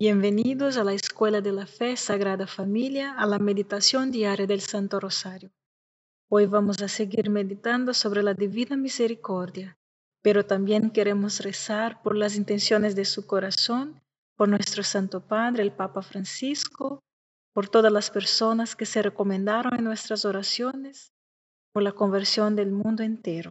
Bienvenidos a la Escuela de la Fe Sagrada Familia, a la meditación diaria del Santo Rosario. Hoy vamos a seguir meditando sobre la Divina Misericordia, pero también queremos rezar por las intenciones de su corazón, por nuestro Santo Padre, el Papa Francisco, por todas las personas que se recomendaron en nuestras oraciones, por la conversión del mundo entero.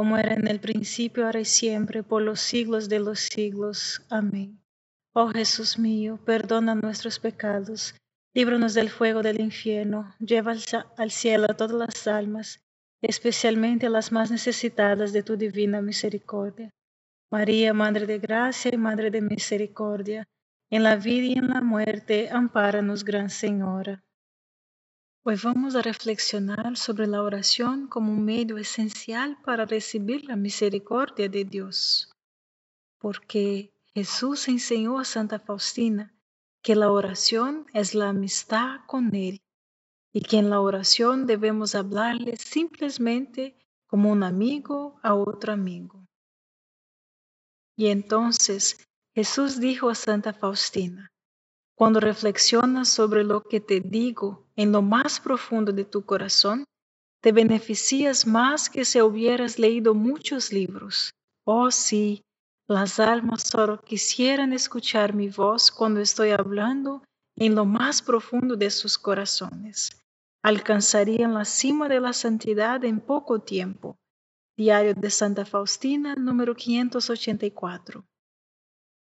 como era en el principio, ahora y siempre, por los siglos de los siglos. Amén. Oh Jesús mío, perdona nuestros pecados, líbranos del fuego del infierno, lleva al cielo a todas las almas, especialmente a las más necesitadas de tu divina misericordia. María, Madre de Gracia y Madre de Misericordia, en la vida y en la muerte, ampáranos, Gran Señora. Hoy vamos a reflexionar sobre la oración como un medio esencial para recibir la misericordia de Dios, porque Jesús enseñó a Santa Faustina que la oración es la amistad con Él y que en la oración debemos hablarle simplemente como un amigo a otro amigo. Y entonces Jesús dijo a Santa Faustina, cuando reflexionas sobre lo que te digo en lo más profundo de tu corazón, te beneficias más que si hubieras leído muchos libros. Oh sí, las almas solo quisieran escuchar mi voz cuando estoy hablando en lo más profundo de sus corazones. Alcanzarían la cima de la santidad en poco tiempo. Diario de Santa Faustina, número 584.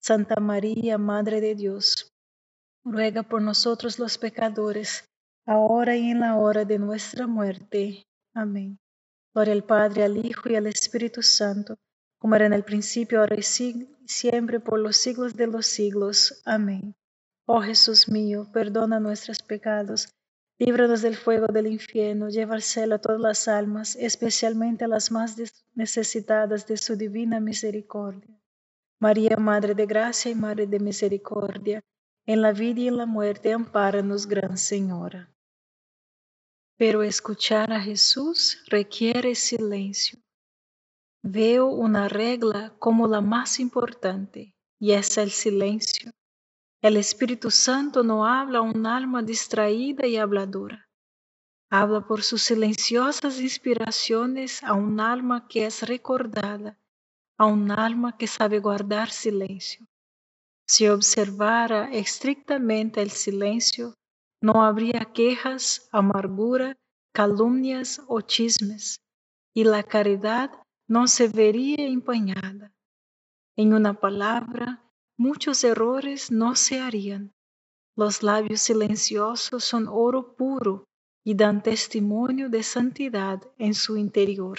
Santa María, Madre de Dios, ruega por nosotros los pecadores, ahora y en la hora de nuestra muerte. Amén. Gloria al Padre, al Hijo y al Espíritu Santo, como era en el principio, ahora y siempre, por los siglos de los siglos. Amén. Oh Jesús mío, perdona nuestros pecados Líbranos del fuego del infierno, lleva al cielo a todas las almas, especialmente a las más necesitadas de su divina misericordia. María, Madre de Gracia y Madre de Misericordia, en la vida y en la muerte, ampáranos, Gran Señora. Pero escuchar a Jesús requiere silencio. Veo una regla como la más importante, y es el silencio. El Espíritu Santo no habla a un alma distraída y habladora. Habla por sus silenciosas inspiraciones a un alma que es recordada, a un alma que sabe guardar silencio. Si observara estrictamente el silencio, no habría quejas, amargura, calumnias o chismes, y la caridad no se vería empañada. En una palabra, muchos errores no se harían. Los labios silenciosos son oro puro y dan testimonio de santidad en su interior.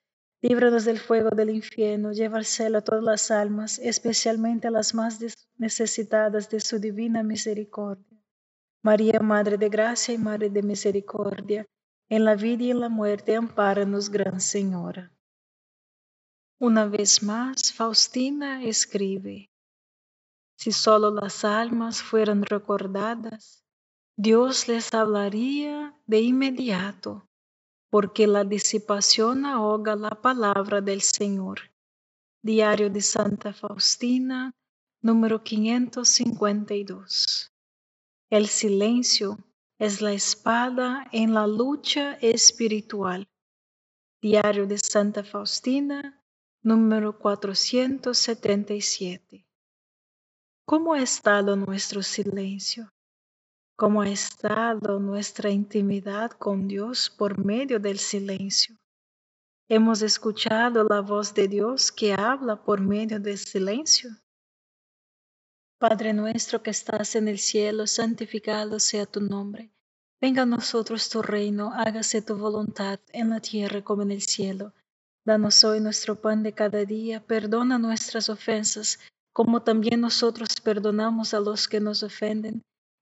líbranos del fuego del infierno, lleva al cielo a todas las almas, especialmente a las más necesitadas de su divina misericordia. María, Madre de Gracia y Madre de Misericordia, en la vida y en la muerte, ampáranos, Gran Señora. Una vez más, Faustina escribe, si solo las almas fueran recordadas, Dios les hablaría de inmediato, porque la disipación ahoga la palabra del Señor. Diario de Santa Faustina, número 552. El silencio es la espada en la lucha espiritual. Diario de Santa Faustina, número 477. ¿Cómo ha estado nuestro silencio? ¿Cómo ha estado nuestra intimidad con Dios por medio del silencio? ¿Hemos escuchado la voz de Dios que habla por medio del silencio? Padre nuestro que estás en el cielo, santificado sea tu nombre. Venga a nosotros tu reino, hágase tu voluntad en la tierra como en el cielo. Danos hoy nuestro pan de cada día, perdona nuestras ofensas, como también nosotros perdonamos a los que nos ofenden,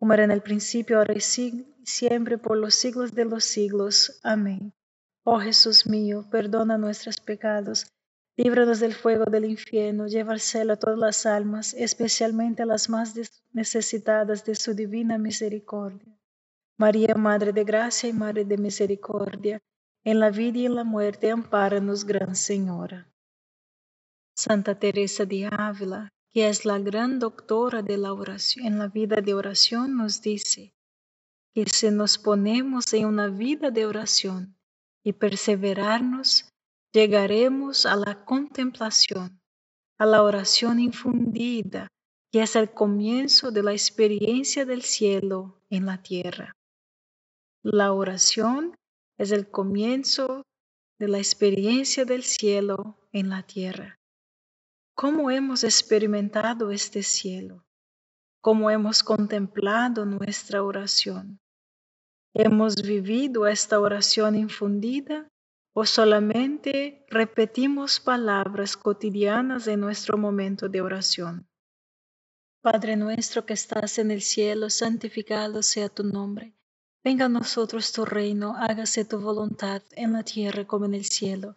como era en el principio, ahora y siempre, por los siglos de los siglos. Amén. Oh Jesús mío, perdona nuestros pecados Líbranos del fuego del infierno, lleva al cielo a todas las almas, especialmente a las más necesitadas de su divina misericordia. María, Madre de Gracia y Madre de Misericordia, en la vida y en la muerte, ampáranos, Gran Señora. Santa Teresa de Ávila, que es la gran doctora de la oración, en la vida de oración, nos dice que si nos ponemos en una vida de oración y perseverarnos, llegaremos a la contemplación, a la oración infundida, que es el comienzo de la experiencia del cielo en la tierra. La oración es el comienzo de la experiencia del cielo en la tierra. ¿Cómo hemos experimentado este cielo? ¿Cómo hemos contemplado nuestra oración? ¿Hemos vivido esta oración infundida o solamente repetimos palabras cotidianas en nuestro momento de oración. Padre nuestro que estás en el cielo, santificado sea tu nombre. Venga a nosotros tu reino, hágase tu voluntad en la tierra como en el cielo.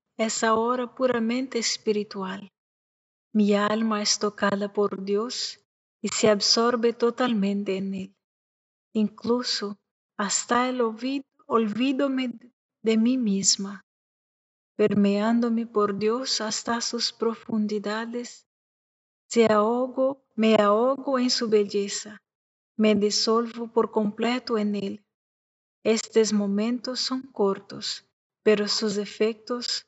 es ahora puramente espiritual. Mi alma es tocada por Dios y se absorbe totalmente en Él. Incluso hasta el olvido, de mí misma, permeándome por Dios hasta sus profundidades. Se ahogo, me ahogo en su belleza, me disolvo por completo en Él. Estos momentos son cortos, pero sus efectos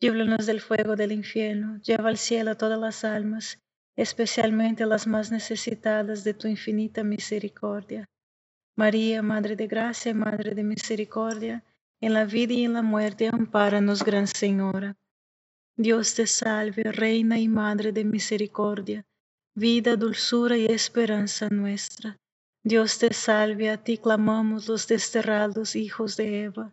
líbranos del fuego del infierno, lleva al cielo a todas las almas, especialmente las más necesitadas de tu infinita misericordia. María, Madre de Gracia Madre de Misericordia, en la vida y en la muerte, ampáranos, Gran Señora. Dios te salve, Reina y Madre de Misericordia, vida, dulzura y esperanza nuestra. Dios te salve, a ti clamamos los desterrados hijos de Eva,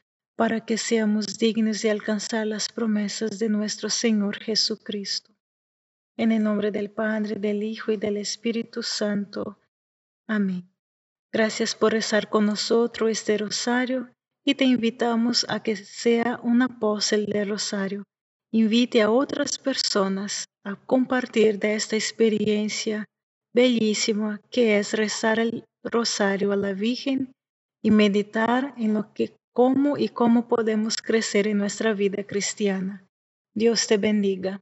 para que seamos dignos de alcanzar las promesas de nuestro Señor Jesucristo. En el nombre del Padre, del Hijo y del Espíritu Santo. Amén. Gracias por rezar con nosotros este rosario y te invitamos a que sea un apóstol del Rosario. Invite a otras personas a compartir de esta experiencia bellísima que es rezar el Rosario a la Virgen y meditar en lo que cómo y cómo podemos crecer en nuestra vida cristiana. Dios te bendiga.